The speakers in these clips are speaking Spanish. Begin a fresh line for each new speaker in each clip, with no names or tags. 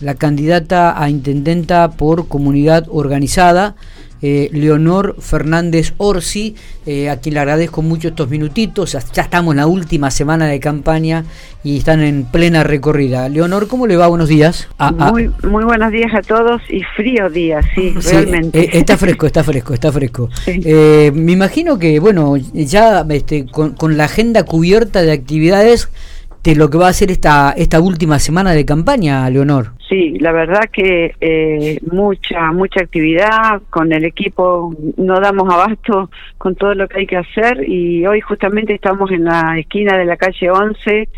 la candidata a intendenta por comunidad organizada, eh, Leonor Fernández Orsi, eh, a quien le agradezco mucho estos minutitos. Ya estamos en la última semana de campaña y están en plena recorrida. Leonor, ¿cómo le va? Buenos días.
Ah, ah. muy, muy buenos días a todos y frío día, sí, realmente.
Eh, está fresco, está fresco, está fresco. me imagino que, bueno, ya este, con, con la agenda cubierta de actividades de lo que va a ser esta, esta última semana de campaña, Leonor.
Sí, la verdad que eh, mucha, mucha actividad. Con el equipo, no damos abasto con todo lo que hay que hacer y hoy justamente estamos en la esquina de la calle 11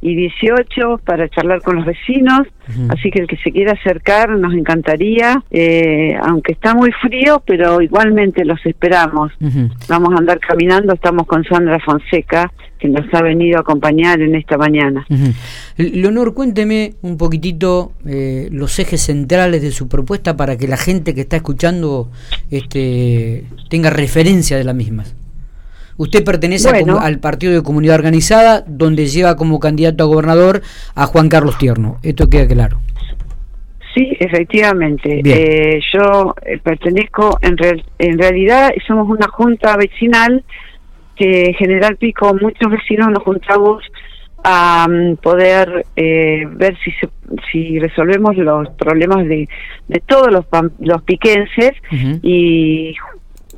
y 18 para charlar con los vecinos, así que el que se quiera acercar nos encantaría, eh, aunque está muy frío, pero igualmente los esperamos. Vamos a andar caminando, estamos con Sandra Fonseca, que nos ha venido a acompañar en esta mañana.
Leonor, cuénteme un poquitito eh, los ejes centrales de su propuesta para que la gente que está escuchando este, tenga referencia de la misma. Usted pertenece al Partido de Comunidad Organizada, donde lleva como candidato a gobernador a Juan Carlos Tierno. Esto queda claro.
Sí, efectivamente. Eh, yo eh, pertenezco, en, en realidad somos una junta vecinal que General Pico, muchos vecinos nos juntamos a mm, poder eh, ver si si resolvemos los problemas de, de todos los, los piquenses y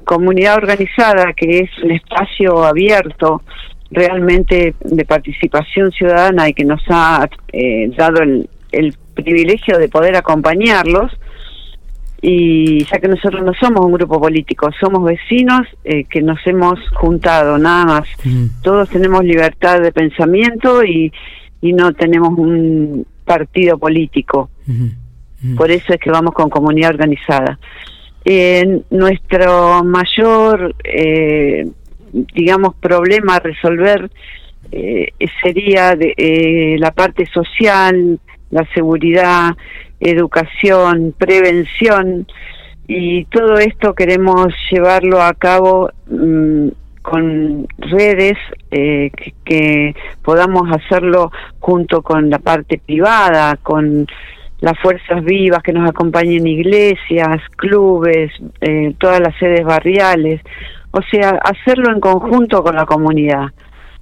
comunidad organizada, que es un espacio abierto realmente de participación ciudadana y que nos ha eh, dado el, el privilegio de poder acompañarlos, y ya que nosotros no somos un grupo político, somos vecinos eh, que nos hemos juntado, nada más. Todos tenemos libertad de pensamiento y, y no tenemos un partido político. Por eso es que vamos con comunidad organizada. Eh, nuestro mayor, eh, digamos, problema a resolver eh, sería de, eh, la parte social, la seguridad, educación, prevención. Y todo esto queremos llevarlo a cabo mm, con redes eh, que, que, podamos hacerlo junto con la parte privada, con las fuerzas vivas que nos acompañen iglesias, clubes, eh, todas las sedes barriales, o sea, hacerlo en conjunto con la comunidad,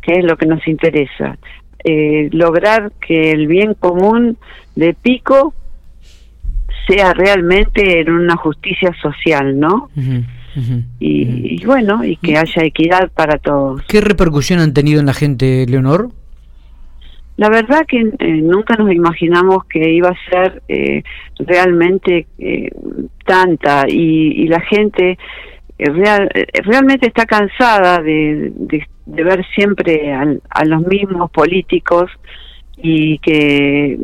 que es lo que nos interesa. Eh, lograr que el bien común de Pico sea realmente en una justicia social, ¿no? y, bueno, y que haya equidad para todos.
¿Qué repercusión han tenido en la gente, Leonor?
La verdad que eh, nunca nos imaginamos que iba a ser eh, realmente eh, tanta y, la gente real, realmente está cansada de, de, ver siempre a los mismos políticos y que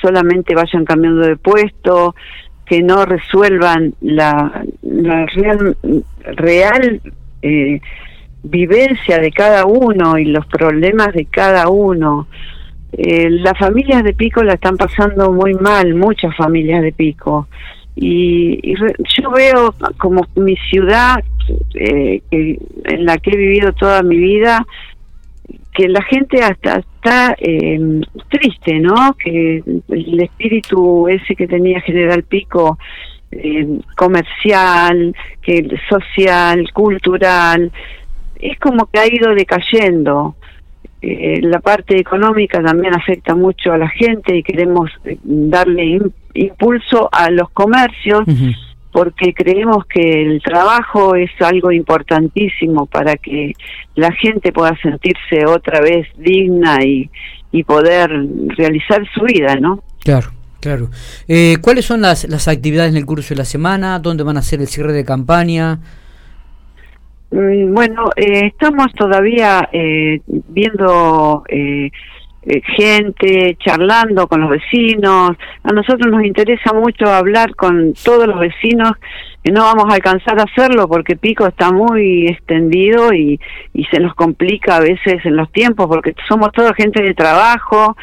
solamente vayan cambiando de puesto, que no resuelvan la, la real, real vivencia de cada uno y los problemas de cada uno. Eh, las familias de Pico la están pasando muy mal, muchas familias de Pico. Y, yo veo como mi ciudad, eh, en la que he vivido toda mi vida, que la gente hasta está em, triste, ¿no? Que el espíritu ese que tenía General Pico, em, comercial, que social, cultural, es como que ha ido decayendo. Eh, la parte económica también afecta mucho a la gente y queremos eh, darle impulso a los comercios porque creemos que el trabajo es algo importantísimo para que la gente pueda sentirse otra vez digna y, y poder realizar su vida, ¿no?
Claro. Claro. Eh, ¿Cuáles son las, las actividades en el curso de la semana? ¿Dónde van a ser el cierre de campaña?
Mm, bueno, eh, estamos todavía eh, viendo eh, gente, charlando con los vecinos. A nosotros nos interesa mucho hablar con todos los vecinos. No vamos a alcanzar a hacerlo porque Pico está muy extendido y, y se nos complica a veces en los tiempos porque somos toda gente de trabajo,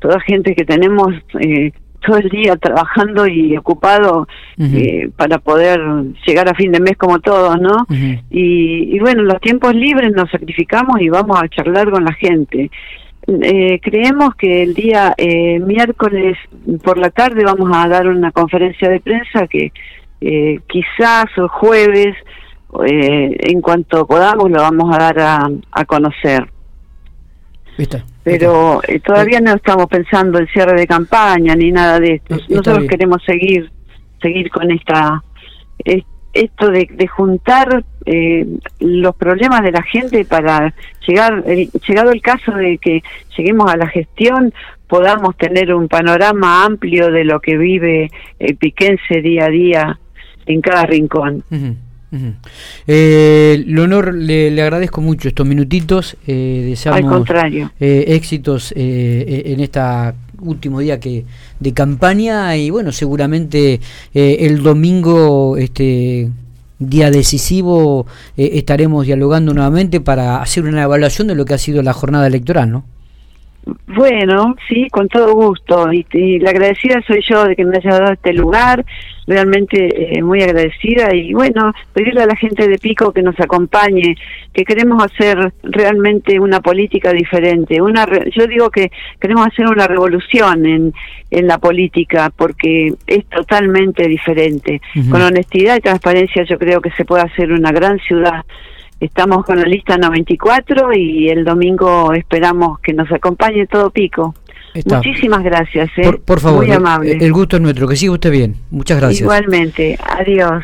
toda gente que tenemos eh, todo el día trabajando y ocupado eh, para poder llegar a fin de mes como todos, ¿no? y, y, bueno, los tiempos libres nos sacrificamos y vamos a charlar con la gente. Eh, creemos que el día eh, miércoles por la tarde vamos a dar una conferencia de prensa que eh, quizás el jueves, en cuanto podamos, lo vamos a dar a, conocer. Pero todavía no estamos pensando en cierre de campaña ni nada de esto. Nosotros queremos seguir seguir con esta esto de, de juntar eh, los problemas de la gente para llegar, llegado el caso de que lleguemos a la gestión, podamos tener un panorama amplio de lo que vive el piquense día a día en cada rincón.
Eh, Leonor, le, agradezco mucho estos minutitos. Eh, deseamos
Al contrario.
Eh, éxitos eh, en esta último día que de campaña y bueno seguramente el domingo este día decisivo estaremos dialogando nuevamente para hacer una evaluación de lo que ha sido la jornada electoral no
bueno, sí, con todo gusto. Y, la agradecida soy yo de que me haya dado este lugar, realmente eh, muy agradecida. Y bueno, pedirle a la gente de Pico que nos acompañe, que queremos hacer realmente una política diferente. Una, yo digo que queremos hacer una revolución en, en la política porque es totalmente diferente. Con honestidad y transparencia yo creo que se puede hacer una gran ciudad Estamos con la lista 94 y el domingo esperamos que nos acompañe todo Pico. Muchísimas gracias. ¿eh?
Por, favor, Muy amable. El, el gusto es nuestro. Que siga usted bien. Muchas gracias.
Igualmente. Adiós.